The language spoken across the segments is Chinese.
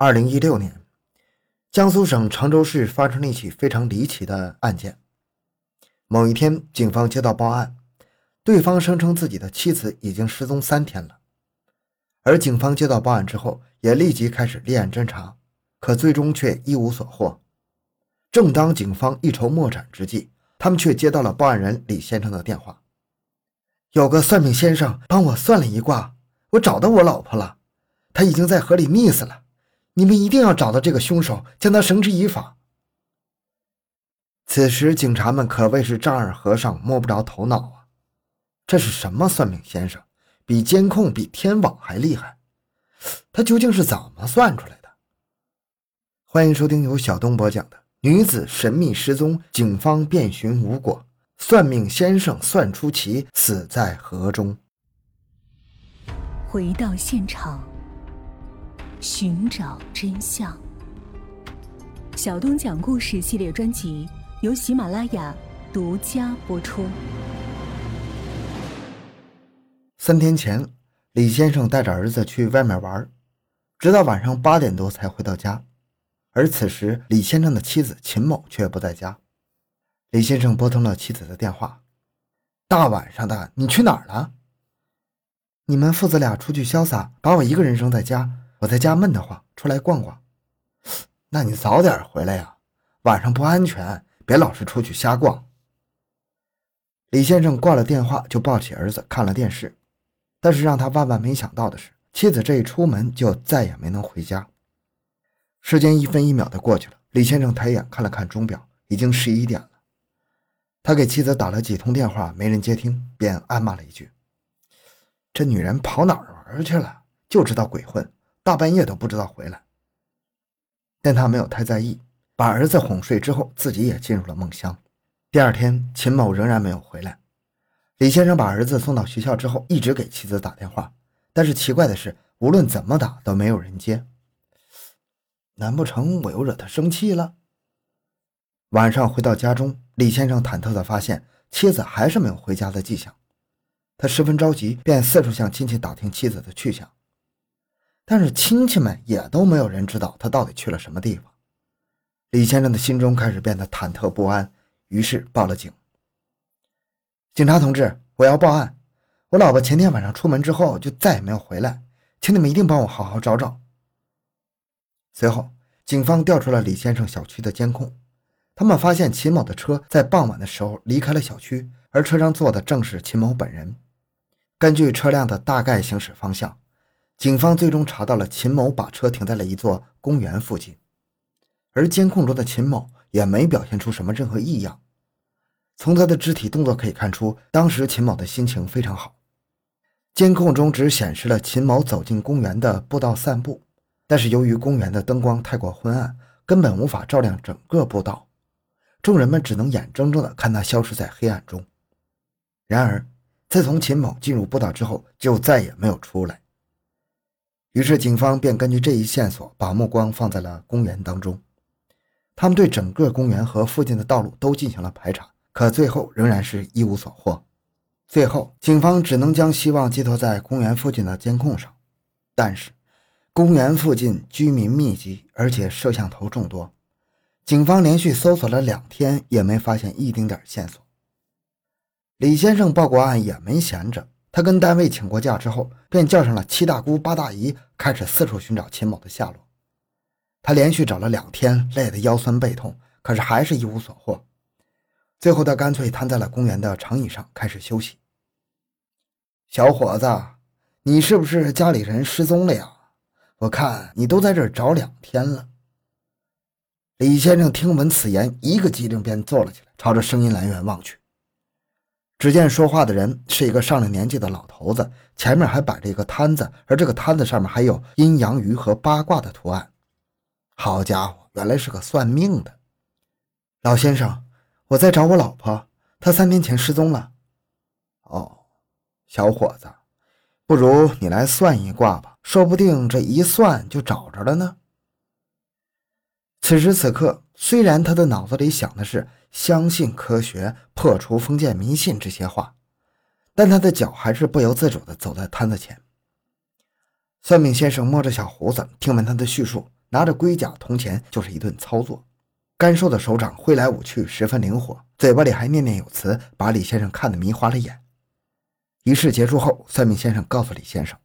二零一六年，江苏省常州市发生了一起非常离奇的案件。某一天，警方接到报案，对方声称自己的妻子已经失踪三天了。而警方接到报案之后，也立即开始立案侦查，可最终却一无所获。正当警方一筹莫展之际，他们却接到了报案人李先生的电话：“有个算命先生帮我算了一卦，我找到我老婆了，她已经在河里溺死了。”你们一定要找到这个凶手，将他绳之以法。此时，警察们可谓是丈二和尚摸不着头脑啊！这是什么算命先生？比监控、比天网还厉害？他究竟是怎么算出来的？欢迎收听由小东播讲的《女子神秘失踪，警方遍寻无果，算命先生算出其，死在河中》。回到现场。寻找真相。小东讲故事系列专辑由喜马拉雅独家播出。三天前，李先生带着儿子去外面玩，直到晚上八点多才回到家。而此时，李先生的妻子秦某却不在家。李先生拨通了妻子的电话：“大晚上的，你去哪儿了？你们父子俩出去潇洒，把我一个人扔在家。”我在家闷得慌，出来逛逛。那你早点回来呀，晚上不安全，别老是出去瞎逛。李先生挂了电话，就抱起儿子看了电视。但是让他万万没想到的是，妻子这一出门就再也没能回家。时间一分一秒的过去了，李先生抬眼看了看钟表，已经十一点了。他给妻子打了几通电话，没人接听，便暗骂了一句：“这女人跑哪儿玩去了？就知道鬼混。”大半夜都不知道回来，但他没有太在意，把儿子哄睡之后，自己也进入了梦乡。第二天，秦某仍然没有回来。李先生把儿子送到学校之后，一直给妻子打电话，但是奇怪的是，无论怎么打都没有人接。难不成我又惹他生气了？晚上回到家中，李先生忐忑地发现妻子还是没有回家的迹象，他十分着急，便四处向亲戚打听妻子的去向。但是亲戚们也都没有人知道他到底去了什么地方。李先生的心中开始变得忐忑不安，于是报了警。警察同志，我要报案，我老婆前天晚上出门之后就再也没有回来，请你们一定帮我好好找找。随后，警方调出了李先生小区的监控，他们发现秦某的车在傍晚的时候离开了小区，而车上坐的正是秦某本人。根据车辆的大概行驶方向。警方最终查到了秦某把车停在了一座公园附近，而监控中的秦某也没表现出什么任何异样。从他的肢体动作可以看出，当时秦某的心情非常好。监控中只显示了秦某走进公园的步道散步，但是由于公园的灯光太过昏暗，根本无法照亮整个步道，众人们只能眼睁睁地看他消失在黑暗中。然而，自从秦某进入步道之后，就再也没有出来。于是，警方便根据这一线索，把目光放在了公园当中。他们对整个公园和附近的道路都进行了排查，可最后仍然是一无所获。最后，警方只能将希望寄托在公园附近的监控上。但是，公园附近居民密集，而且摄像头众多，警方连续搜索了两天，也没发现一丁点线索。李先生报过案也没闲着。他跟单位请过假之后，便叫上了七大姑八大姨，开始四处寻找秦某的下落。他连续找了两天，累得腰酸背痛，可是还是一无所获。最后，他干脆瘫在了公园的长椅上，开始休息。小伙子，你是不是家里人失踪了呀？我看你都在这儿找两天了。李先生听闻此言，一个机灵便坐了起来，朝着声音来源望去。只见说话的人是一个上了年纪的老头子，前面还摆着一个摊子，而这个摊子上面还有阴阳鱼和八卦的图案。好家伙，原来是个算命的。老先生，我在找我老婆，她三天前失踪了。哦，小伙子，不如你来算一卦吧，说不定这一算就找着了呢。此时此刻，虽然他的脑子里想的是。相信科学，破除封建迷信这些话，但他的脚还是不由自主地走在摊子前。算命先生摸着小胡子，听完他的叙述，拿着龟甲铜钱就是一顿操作，干瘦的手掌挥来舞去，十分灵活，嘴巴里还念念有词，把李先生看得迷花了眼。仪式结束后，算命先生告诉李先生：“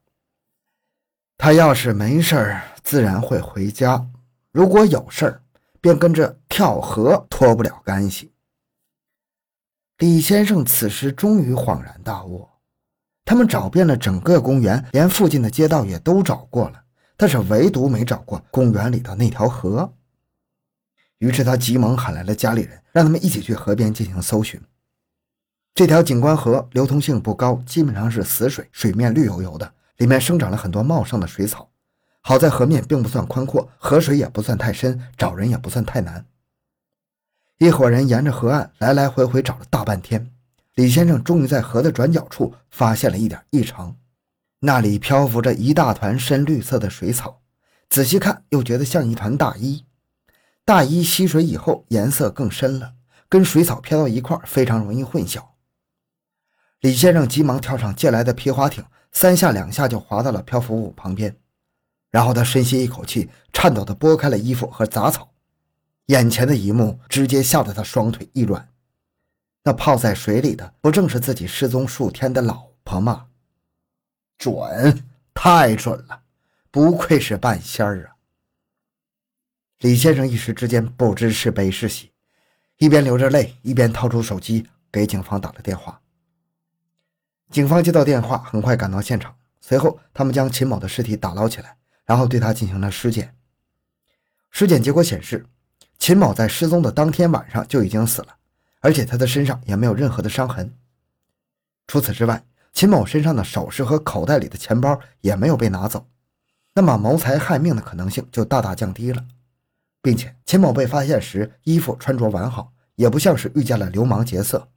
他要是没事儿，自然会回家；如果有事儿，便跟着跳河，脱不了干系。”李先生此时终于恍然大悟，他们找遍了整个公园，连附近的街道也都找过了。但是唯独没找过公园里的那条河，于是他急忙喊来了家里人，让他们一起去河边进行搜寻。这条景观河流通性不高，基本上是死水，水面绿油油的，里面生长了很多茂盛的水草。好在河面并不算宽阔，河水也不算太深，找人也不算太难。一伙人沿着河岸来来回回找了大半天，李先生终于在河的转角处发现了一点异常。那里漂浮着一大团深绿色的水草，仔细看又觉得像一团大衣。大衣吸水以后颜色更深了，跟水草飘到一块非常容易混淆。李先生急忙跳上借来的皮划艇，三下两下就划到了漂浮物旁边，然后他深吸一口气，颤抖地拨开了衣服和杂草，眼前的一幕直接吓得他双腿一软。那泡在水里的不正是自己失踪数天的老婆吗？准，太准了，不愧是半仙儿啊！李先生一时之间不知是悲是喜，一边流着泪，一边掏出手机给警方打了电话。警方接到电话，很快赶到现场，随后他们将秦某的尸体打捞起来，然后对他进行了尸检。尸检结果显示，秦某在失踪的当天晚上就已经死了，而且他的身上也没有任何的伤痕。除此之外，秦某身上的首饰和口袋里的钱包也没有被拿走，那么谋财害命的可能性就大大降低了，并且秦某被发现时衣服穿着完好，也不像是遇见了流氓劫色。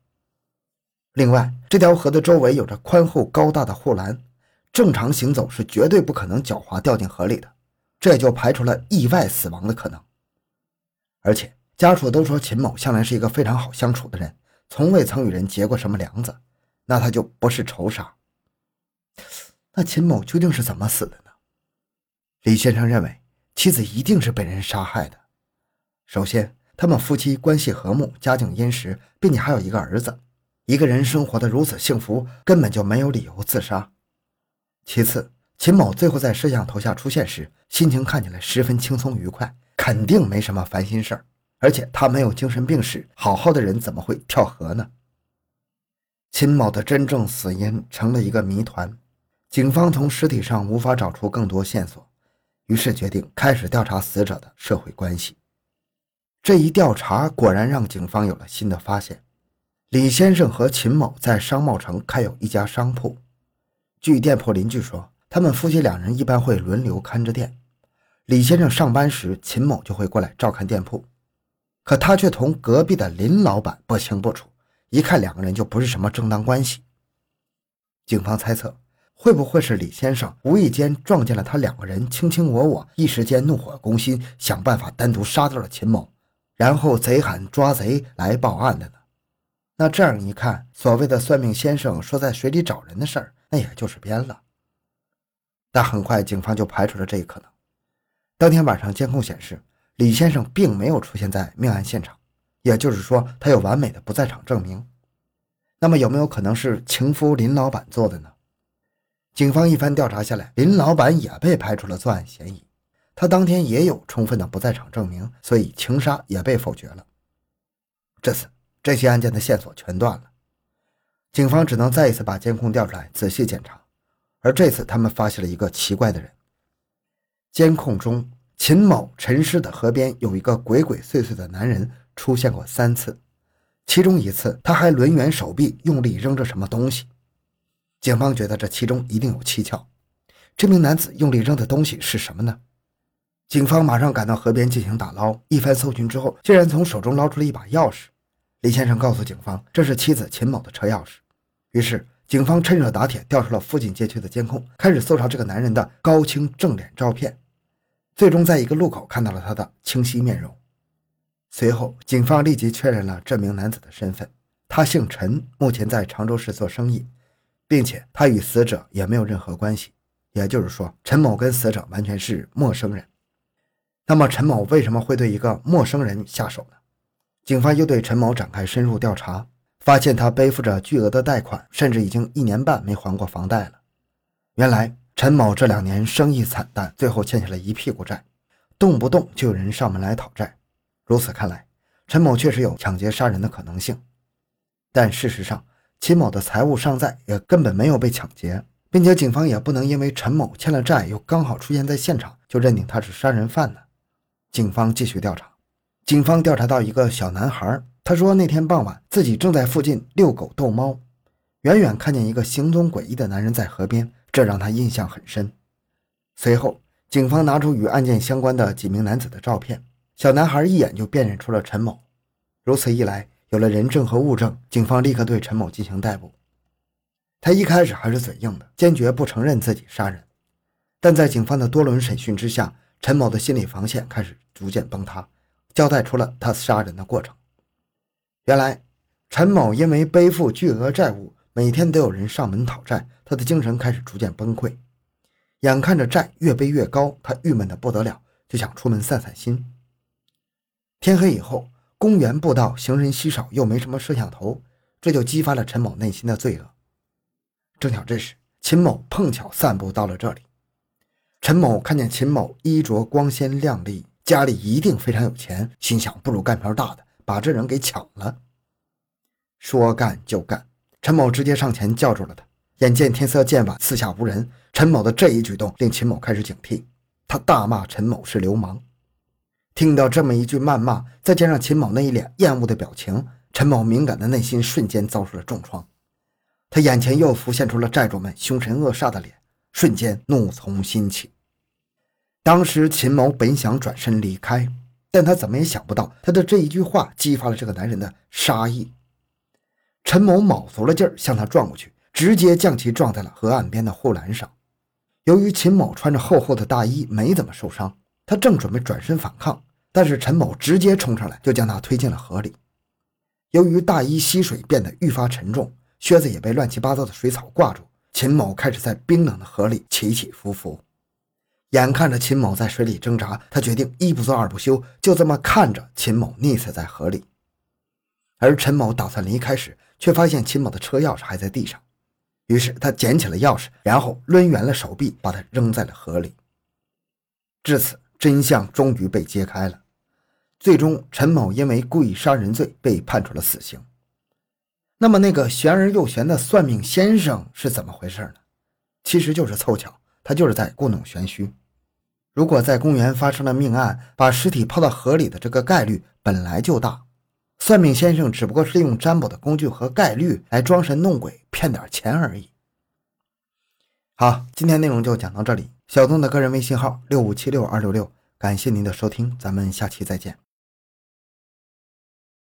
另外，这条河的周围有着宽厚高大的护栏，正常行走是绝对不可能狡猾掉进河里的，这也就排除了意外死亡的可能。而且家属都说秦某向来是一个非常好相处的人，从未曾与人结过什么梁子。那他就不是仇杀。那秦某究竟是怎么死的呢？李先生认为妻子一定是被人杀害的。首先，他们夫妻关系和睦，家境殷实，并且还有一个儿子。一个人生活的如此幸福，根本就没有理由自杀。其次，秦某最后在摄像头下出现时，心情看起来十分轻松愉快，肯定没什么烦心事儿。而且他没有精神病史，好好的人怎么会跳河呢？秦某的真正死因成了一个谜团，警方从尸体上无法找出更多线索，于是决定开始调查死者的社会关系。这一调查果然让警方有了新的发现：李先生和秦某在商贸城开有一家商铺，据店铺邻居说，他们夫妻两人一般会轮流看着店。李先生上班时，秦某就会过来照看店铺，可他却同隔壁的林老板不清不楚。一看两个人就不是什么正当关系。警方猜测，会不会是李先生无意间撞见了他两个人卿卿我我，一时间怒火攻心，想办法单独杀掉了秦某，然后贼喊抓贼来报案的呢？那这样一看，所谓的算命先生说在水里找人的事儿，那也就是编了。但很快，警方就排除了这一可能。当天晚上监控显示，李先生并没有出现在命案现场。也就是说，他有完美的不在场证明。那么，有没有可能是情夫林老板做的呢？警方一番调查下来，林老板也被排除了作案嫌疑。他当天也有充分的不在场证明，所以情杀也被否决了。这次，这些案件的线索全断了。警方只能再一次把监控调出来仔细检查。而这次，他们发现了一个奇怪的人。监控中，秦某沉尸的河边有一个鬼鬼祟祟的男人。出现过三次，其中一次他还抡圆手臂，用力扔着什么东西。警方觉得这其中一定有蹊跷。这名男子用力扔的东西是什么呢？警方马上赶到河边进行打捞，一番搜寻之后，竟然从手中捞出了一把钥匙。李先生告诉警方，这是妻子秦某的车钥匙。于是，警方趁热打铁，调出了附近街区的监控，开始搜查这个男人的高清正脸照片。最终，在一个路口看到了他的清晰面容。随后，警方立即确认了这名男子的身份。他姓陈，目前在常州市做生意，并且他与死者也没有任何关系。也就是说，陈某跟死者完全是陌生人。那么陈某为什么会对一个陌生人下手呢？警方又对陈某展开深入调查，发现他背负着巨额的贷款，甚至已经一年半没还过房贷了。原来陈某这两年生意惨淡，最后欠下了一屁股债，动不动就有人上门来讨债。如此看来，陈某确实有抢劫杀人的可能性。但事实上，秦某的财物尚在，也根本没有被抢劫，并且警方也不能因为陈某欠了债又刚好出现在现场，就认定他是杀人犯呢。警方继续调查，警方调查到一个小男孩，他说那天傍晚自己正在附近遛狗逗猫，远远看见一个行踪诡异的男人在河边，这让他印象很深。随后，警方拿出与案件相关的几名男子的照片，小男孩一眼就辨认出了陈某。如此一来，有了人证和物证，警方立刻对陈某进行逮捕。他一开始还是嘴硬的，坚决不承认自己杀人，但在警方的多轮审讯之下。陈某的心理防线开始逐渐崩塌，交代出了他杀人的过程。原来，陈某因为背负巨额债务，每天都有人上门讨债，他的精神开始逐渐崩溃。眼看着债越背越高，他郁闷的不得了，就想出门散散心。天黑以后，公园步道行人稀少，又没什么摄像头，这就激发了陈某内心的罪恶。正巧这时，秦某碰巧散步到了这里。陈某看见秦某衣着光鲜亮丽，家里一定非常有钱，心想不如干票大的，把这人给抢了。说干就干，陈某直接上前叫住了他。眼见天色渐晚，四下无人，陈某的这一举动令秦某开始警惕，他大骂陈某是流氓。听到这么一句谩骂，再加上秦某那一脸厌恶的表情，陈某敏感的内心瞬间遭受了重创，他眼前又浮现出了债主们凶神恶煞的脸。瞬间怒从心起。当时秦某本想转身离开，但他怎么也想不到，他的这一句话激发了这个男人的杀意。陈某卯足了劲儿向他撞过去，直接将其撞在了河岸边的护栏上。由于秦某穿着厚厚的大衣，没怎么受伤，他正准备转身反抗，但是陈某直接冲上来，就将他推进了河里。由于大衣吸水变得愈发沉重，靴子也被乱七八糟的水草挂住。秦某开始在冰冷的河里起起伏伏，眼看着秦某在水里挣扎，他决定一不做二不休，就这么看着秦某溺死在河里。而陈某打算离开时，却发现秦某的车钥匙还在地上，于是他捡起了钥匙，然后抡圆了手臂，把它扔在了河里。至此，真相终于被揭开了，最终陈某因为故意杀人罪被判处了死刑。那么那个玄而又玄的算命先生是怎么回事呢？其实就是凑巧，他就是在故弄玄虚。如果在公园发生了命案，把尸体抛到河里的这个概率本来就大，算命先生只不过是利用占卜的工具和概率来装神弄鬼，骗点钱而已。好，今天内容就讲到这里。小东的个人微信号六五七六二六六，感谢您的收听，咱们下期再见。